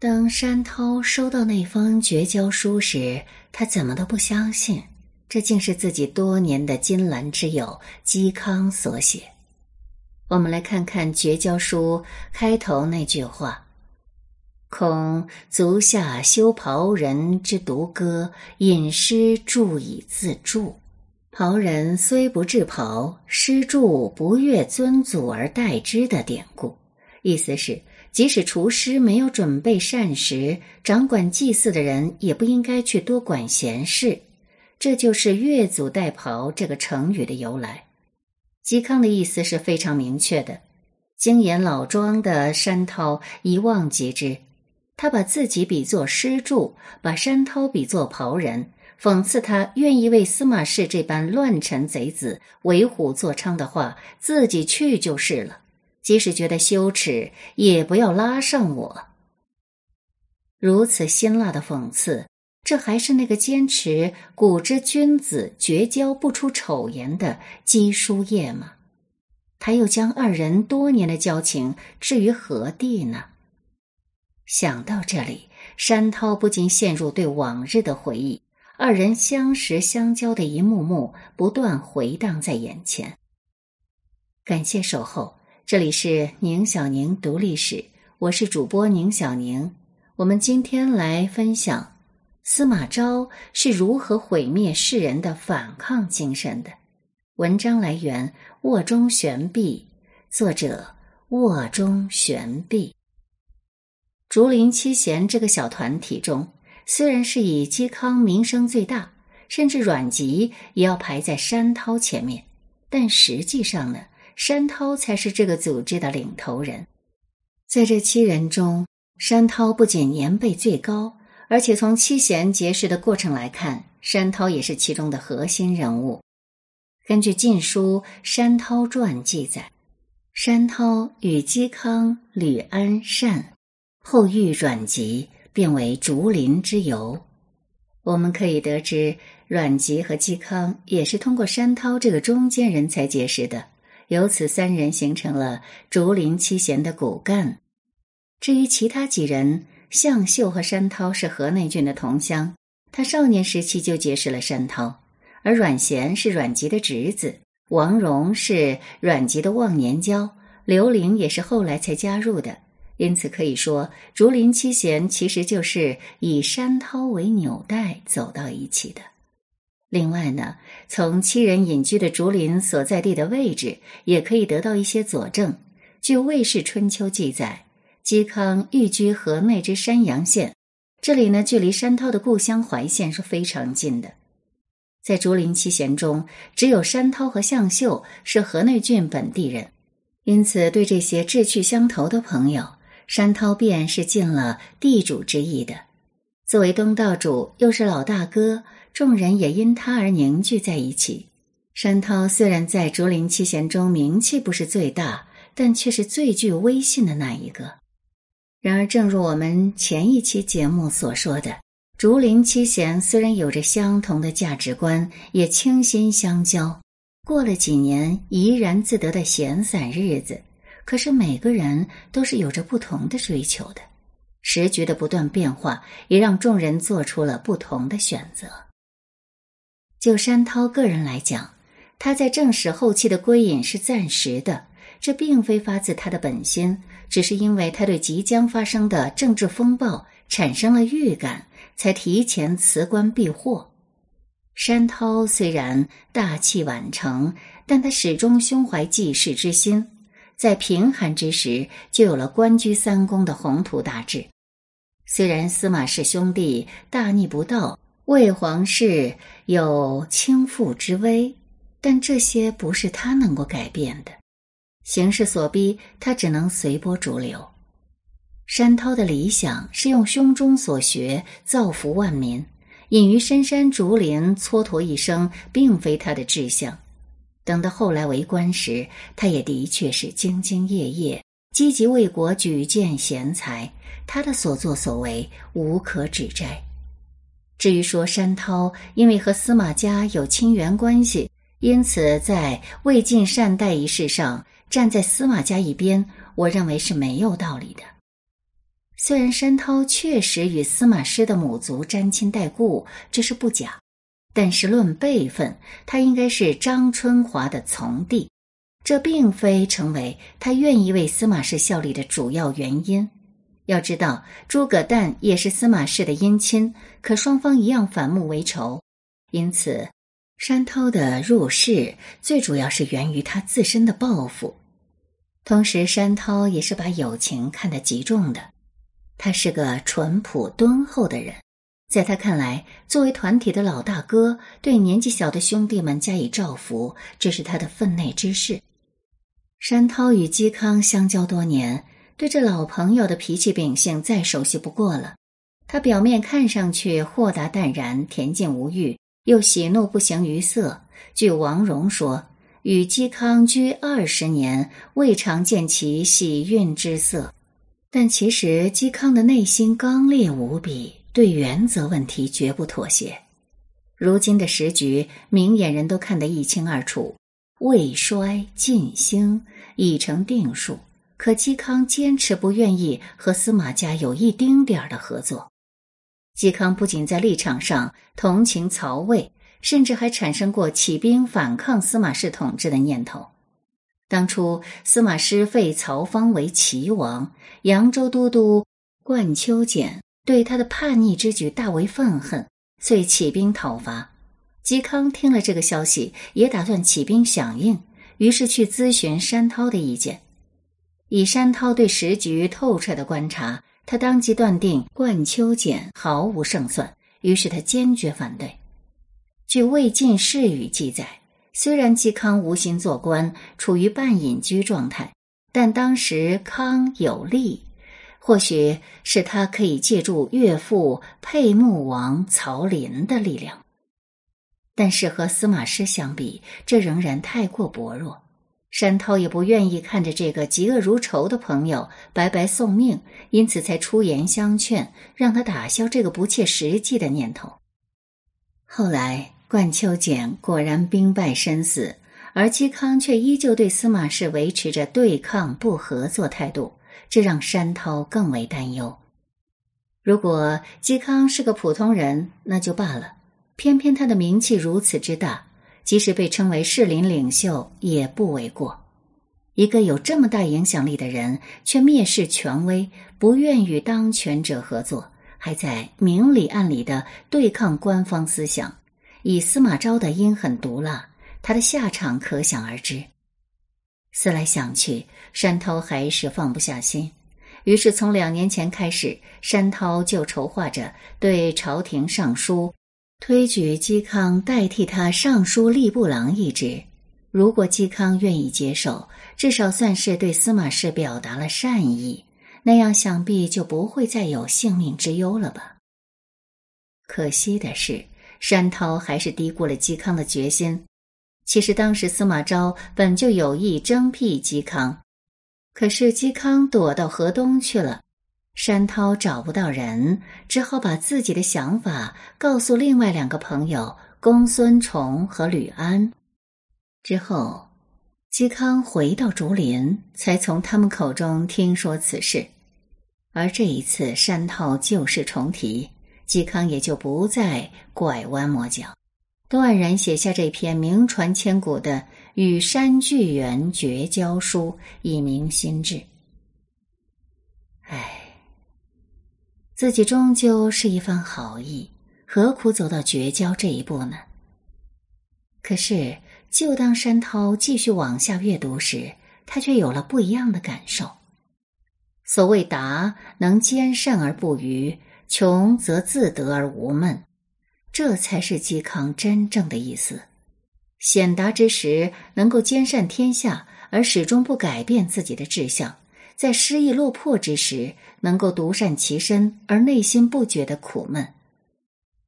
当山涛收到那封绝交书时，他怎么都不相信，这竟是自己多年的金兰之友嵇康所写。我们来看看绝交书开头那句话：“恐足下修袍人之独歌，引诗注以自助。袍人虽不制袍，诗助不越尊祖而代之的典故。”意思是。即使厨师没有准备膳食，掌管祭祀的人也不应该去多管闲事。这就是“越俎代庖”这个成语的由来。嵇康的意思是非常明确的。经验老庄的山涛一望即知，他把自己比作施助，把山涛比作袍人，讽刺他愿意为司马氏这般乱臣贼子为虎作伥的话，自己去就是了。即使觉得羞耻，也不要拉上我。如此辛辣的讽刺，这还是那个坚持古之君子绝交不出丑言的姬叔夜吗？他又将二人多年的交情置于何地呢？想到这里，山涛不禁陷入对往日的回忆，二人相识相交的一幕幕不断回荡在眼前。感谢守候。这里是宁小宁读历史，我是主播宁小宁。我们今天来分享司马昭是如何毁灭世人的反抗精神的。文章来源：卧中悬壁，作者：卧中悬壁。竹林七贤这个小团体中，虽然是以嵇康名声最大，甚至阮籍也要排在山涛前面，但实际上呢？山涛才是这个组织的领头人，在这七人中，山涛不仅年辈最高，而且从七贤结识的过程来看，山涛也是其中的核心人物。根据《晋书·山涛传》记载，山涛与嵇康、吕安善，后遇阮籍，便为竹林之友。我们可以得知，阮籍和嵇康也是通过山涛这个中间人才结识的。由此，三人形成了竹林七贤的骨干。至于其他几人，向秀和山涛是河内郡的同乡，他少年时期就结识了山涛；而阮咸是阮籍的侄子，王戎是阮籍的忘年交，刘伶也是后来才加入的。因此，可以说竹林七贤其实就是以山涛为纽带走到一起的。另外呢，从七人隐居的竹林所在地的位置，也可以得到一些佐证。据《魏氏春秋》记载，嵇康寓居河内之山阳县，这里呢距离山涛的故乡怀县是非常近的。在竹林七贤中，只有山涛和向秀是河内郡本地人，因此对这些志趣相投的朋友，山涛便是尽了地主之谊的。作为东道主，又是老大哥。众人也因他而凝聚在一起。山涛虽然在竹林七贤中名气不是最大，但却是最具威信的那一个。然而，正如我们前一期节目所说的，竹林七贤虽然有着相同的价值观，也倾心相交，过了几年怡然自得的闲散日子。可是，每个人都是有着不同的追求的。时局的不断变化，也让众人做出了不同的选择。就山涛个人来讲，他在正史后期的归隐是暂时的，这并非发自他的本心，只是因为他对即将发生的政治风暴产生了预感，才提前辞官避祸。山涛虽然大器晚成，但他始终胸怀济世之心，在贫寒之时就有了官居三公的宏图大志。虽然司马氏兄弟大逆不道。魏皇室有倾覆之危，但这些不是他能够改变的。形势所逼，他只能随波逐流。山涛的理想是用胸中所学造福万民，隐于深山竹林蹉跎一生，并非他的志向。等到后来为官时，他也的确是兢兢业业，积极为国举荐贤才。他的所作所为无可指摘。至于说山涛因为和司马家有亲缘关系，因此在魏晋善待一事上站在司马家一边，我认为是没有道理的。虽然山涛确实与司马师的母族沾亲带故，这是不假，但是论辈分，他应该是张春华的从弟，这并非成为他愿意为司马氏效力的主要原因。要知道，诸葛诞也是司马氏的姻亲，可双方一样反目为仇，因此山涛的入仕最主要是源于他自身的抱负。同时，山涛也是把友情看得极重的，他是个淳朴敦厚的人，在他看来，作为团体的老大哥，对年纪小的兄弟们加以照拂，这是他的分内之事。山涛与嵇康相交多年。对这老朋友的脾气秉性再熟悉不过了。他表面看上去豁达淡然、恬静无欲，又喜怒不形于色。据王戎说，与嵇康居二十年，未尝见其喜运之色。但其实嵇康的内心刚烈无比，对原则问题绝不妥协。如今的时局，明眼人都看得一清二楚，未衰尽兴已成定数。可嵇康坚持不愿意和司马家有一丁点儿的合作。嵇康不仅在立场上同情曹魏，甚至还产生过起兵反抗司马氏统治的念头。当初司马师废曹芳为齐王，扬州都督冠丘俭对他的叛逆之举大为愤恨，遂起兵讨伐。嵇康听了这个消息，也打算起兵响应，于是去咨询山涛的意见。以山涛对时局透彻的观察，他当即断定冠丘简毫无胜算，于是他坚决反对。据魏晋世语记载，虽然嵇康无心做官，处于半隐居状态，但当时康有力，或许是他可以借助岳父沛穆王曹林的力量。但是和司马师相比，这仍然太过薄弱。山涛也不愿意看着这个嫉恶如仇的朋友白白送命，因此才出言相劝，让他打消这个不切实际的念头。后来，冠秋简果然兵败身死，而嵇康却依旧对司马氏维持着对抗不合作态度，这让山涛更为担忧。如果嵇康是个普通人，那就罢了，偏偏他的名气如此之大。即使被称为士林领袖也不为过。一个有这么大影响力的人，却蔑视权威，不愿与当权者合作，还在明里暗里的对抗官方思想。以司马昭的阴狠毒辣，他的下场可想而知。思来想去，山涛还是放不下心，于是从两年前开始，山涛就筹划着对朝廷上书。推举嵇康代替他尚书吏部郎一职，如果嵇康愿意接受，至少算是对司马氏表达了善意，那样想必就不会再有性命之忧了吧。可惜的是，山涛还是低估了嵇康的决心。其实当时司马昭本就有意征辟嵇康，可是嵇康躲到河东去了。山涛找不到人，只好把自己的想法告诉另外两个朋友公孙崇和吕安。之后，嵇康回到竹林，才从他们口中听说此事。而这一次，山涛旧事重提，嵇康也就不再拐弯抹角，断然写下这篇名传千古的《与山巨源绝交书》，以明心志。唉。自己终究是一番好意，何苦走到绝交这一步呢？可是，就当山涛继续往下阅读时，他却有了不一样的感受。所谓达，能兼善而不愚；穷则自得而无闷，这才是嵇康真正的意思。显达之时，能够兼善天下，而始终不改变自己的志向。在失意落魄之时，能够独善其身，而内心不觉得苦闷。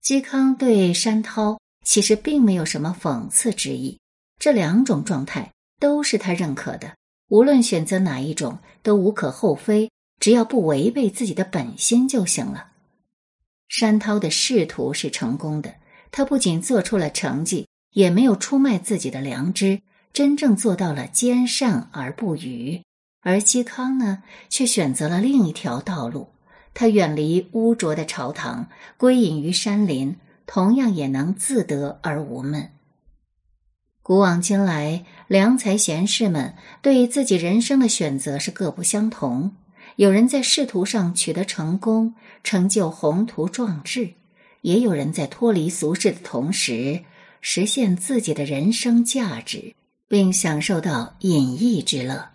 嵇康对山涛其实并没有什么讽刺之意，这两种状态都是他认可的。无论选择哪一种，都无可厚非，只要不违背自己的本心就行了。山涛的仕途是成功的，他不仅做出了成绩，也没有出卖自己的良知，真正做到了兼善而不愚。而嵇康呢，却选择了另一条道路。他远离污浊的朝堂，归隐于山林，同样也能自得而无闷。古往今来，良才贤士们对自己人生的选择是各不相同。有人在仕途上取得成功，成就宏图壮志；也有人在脱离俗世的同时，实现自己的人生价值，并享受到隐逸之乐。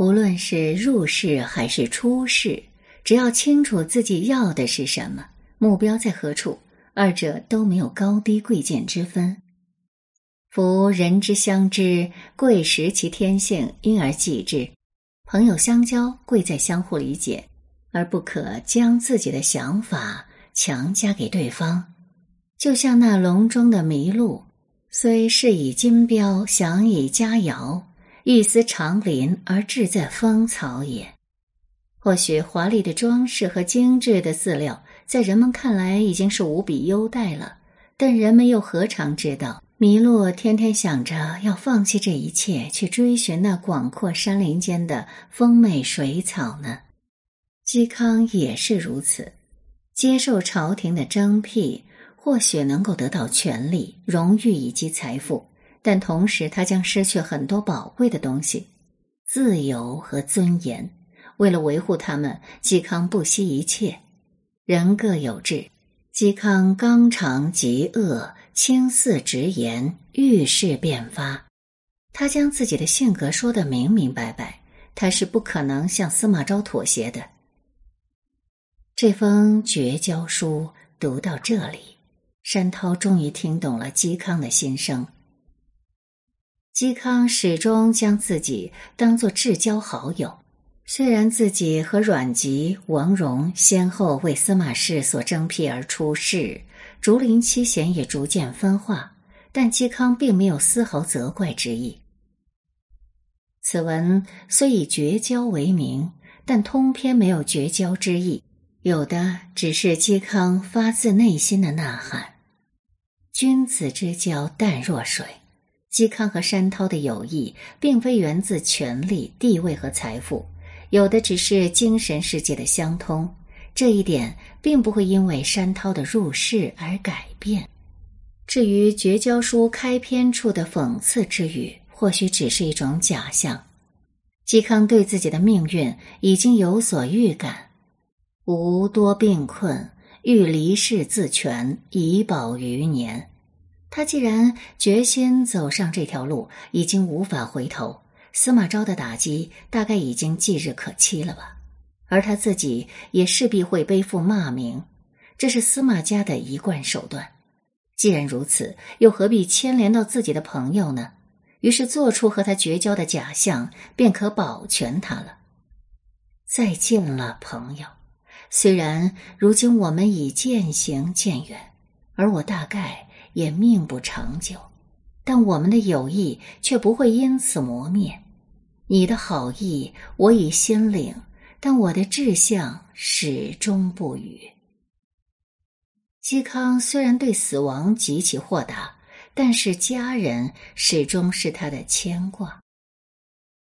无论是入世还是出世，只要清楚自己要的是什么，目标在何处，二者都没有高低贵贱之分。夫人之相知，贵识其天性，因而济之。朋友相交，贵在相互理解，而不可将自己的想法强加给对方。就像那笼中的麋鹿，虽是以金标，想以佳肴，欲思长林而志在芳草也。或许华丽的装饰和精致的饲料，在人们看来已经是无比优待了，但人们又何尝知道？麋鹿天天想着要放弃这一切，去追寻那广阔山林间的丰美水草呢。嵇康也是如此，接受朝廷的征辟，或许能够得到权力、荣誉以及财富，但同时他将失去很多宝贵的东西，自由和尊严。为了维护他们，嵇康不惜一切。人各有志，嵇康刚肠极恶。轻似直言，遇事便发。他将自己的性格说得明明白白，他是不可能向司马昭妥协的。这封绝交书读到这里，山涛终于听懂了嵇康的心声。嵇康始终将自己当作至交好友，虽然自己和阮籍、王戎先后为司马氏所征辟而出仕。竹林七贤也逐渐分化，但嵇康并没有丝毫责怪之意。此文虽以绝交为名，但通篇没有绝交之意，有的只是嵇康发自内心的呐喊。君子之交淡若水，嵇康和山涛的友谊，并非源自权力、地位和财富，有的只是精神世界的相通。这一点并不会因为山涛的入世而改变。至于绝交书开篇处的讽刺之语，或许只是一种假象。嵇康对自己的命运已经有所预感：吾多病困，欲离世自全，以保余年。他既然决心走上这条路，已经无法回头。司马昭的打击大概已经即日可期了吧。而他自己也势必会背负骂名，这是司马家的一贯手段。既然如此，又何必牵连到自己的朋友呢？于是做出和他绝交的假象，便可保全他了。再见了，朋友。虽然如今我们已渐行渐远，而我大概也命不长久，但我们的友谊却不会因此磨灭。你的好意，我已心领。但我的志向始终不渝。嵇康虽然对死亡极其豁达，但是家人始终是他的牵挂。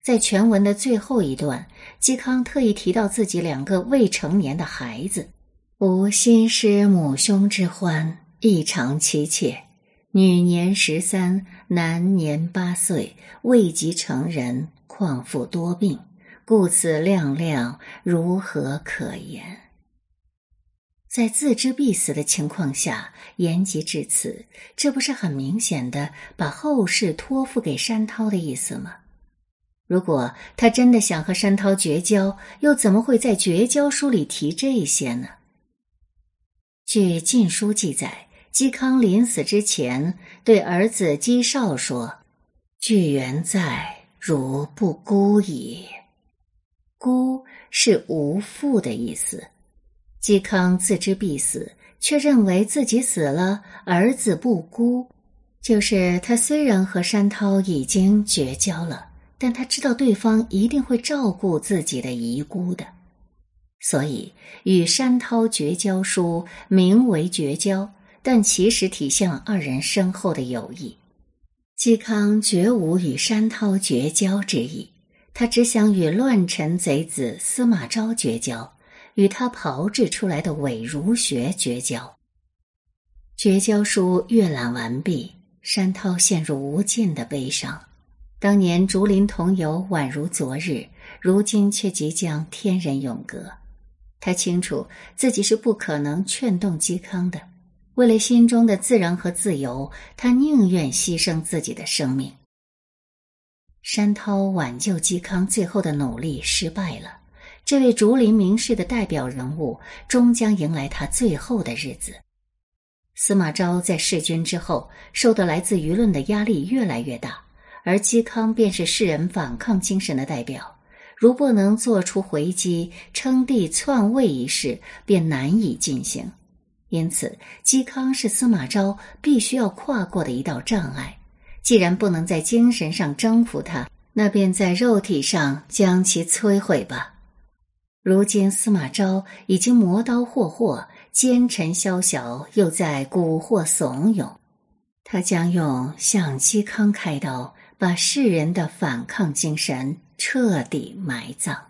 在全文的最后一段，嵇康特意提到自己两个未成年的孩子：“吾心失母兄之欢，异常妻妾。女年十三，男年八岁，未及成人，况复多病。”故此亮亮如何可言？在自知必死的情况下言及至此，这不是很明显的把后事托付给山涛的意思吗？如果他真的想和山涛绝交，又怎么会在绝交书里提这些呢？据《晋书》记载，嵇康临死之前对儿子嵇绍说：“巨源在，如不孤矣。”孤是无父的意思。嵇康自知必死，却认为自己死了，儿子不孤。就是他虽然和山涛已经绝交了，但他知道对方一定会照顾自己的遗孤的，所以与山涛绝交书名为绝交，但其实体现了二人深厚的友谊。嵇康绝无与山涛绝交之意。他只想与乱臣贼子司马昭绝交，与他炮制出来的伪儒学绝交。绝交书阅览完毕，山涛陷入无尽的悲伤。当年竹林同游宛如昨日，如今却即将天人永隔。他清楚自己是不可能劝动嵇康的。为了心中的自然和自由，他宁愿牺牲自己的生命。山涛挽救嵇康最后的努力失败了，这位竹林名士的代表人物终将迎来他最后的日子。司马昭在弑君之后，受到来自舆论的压力越来越大，而嵇康便是世人反抗精神的代表。如不能做出回击，称帝篡位一事便难以进行。因此，嵇康是司马昭必须要跨过的一道障碍。既然不能在精神上征服他，那便在肉体上将其摧毁吧。如今司马昭已经磨刀霍霍，奸臣宵小，又在蛊惑怂恿，他将用向嵇康开刀，把世人的反抗精神彻底埋葬。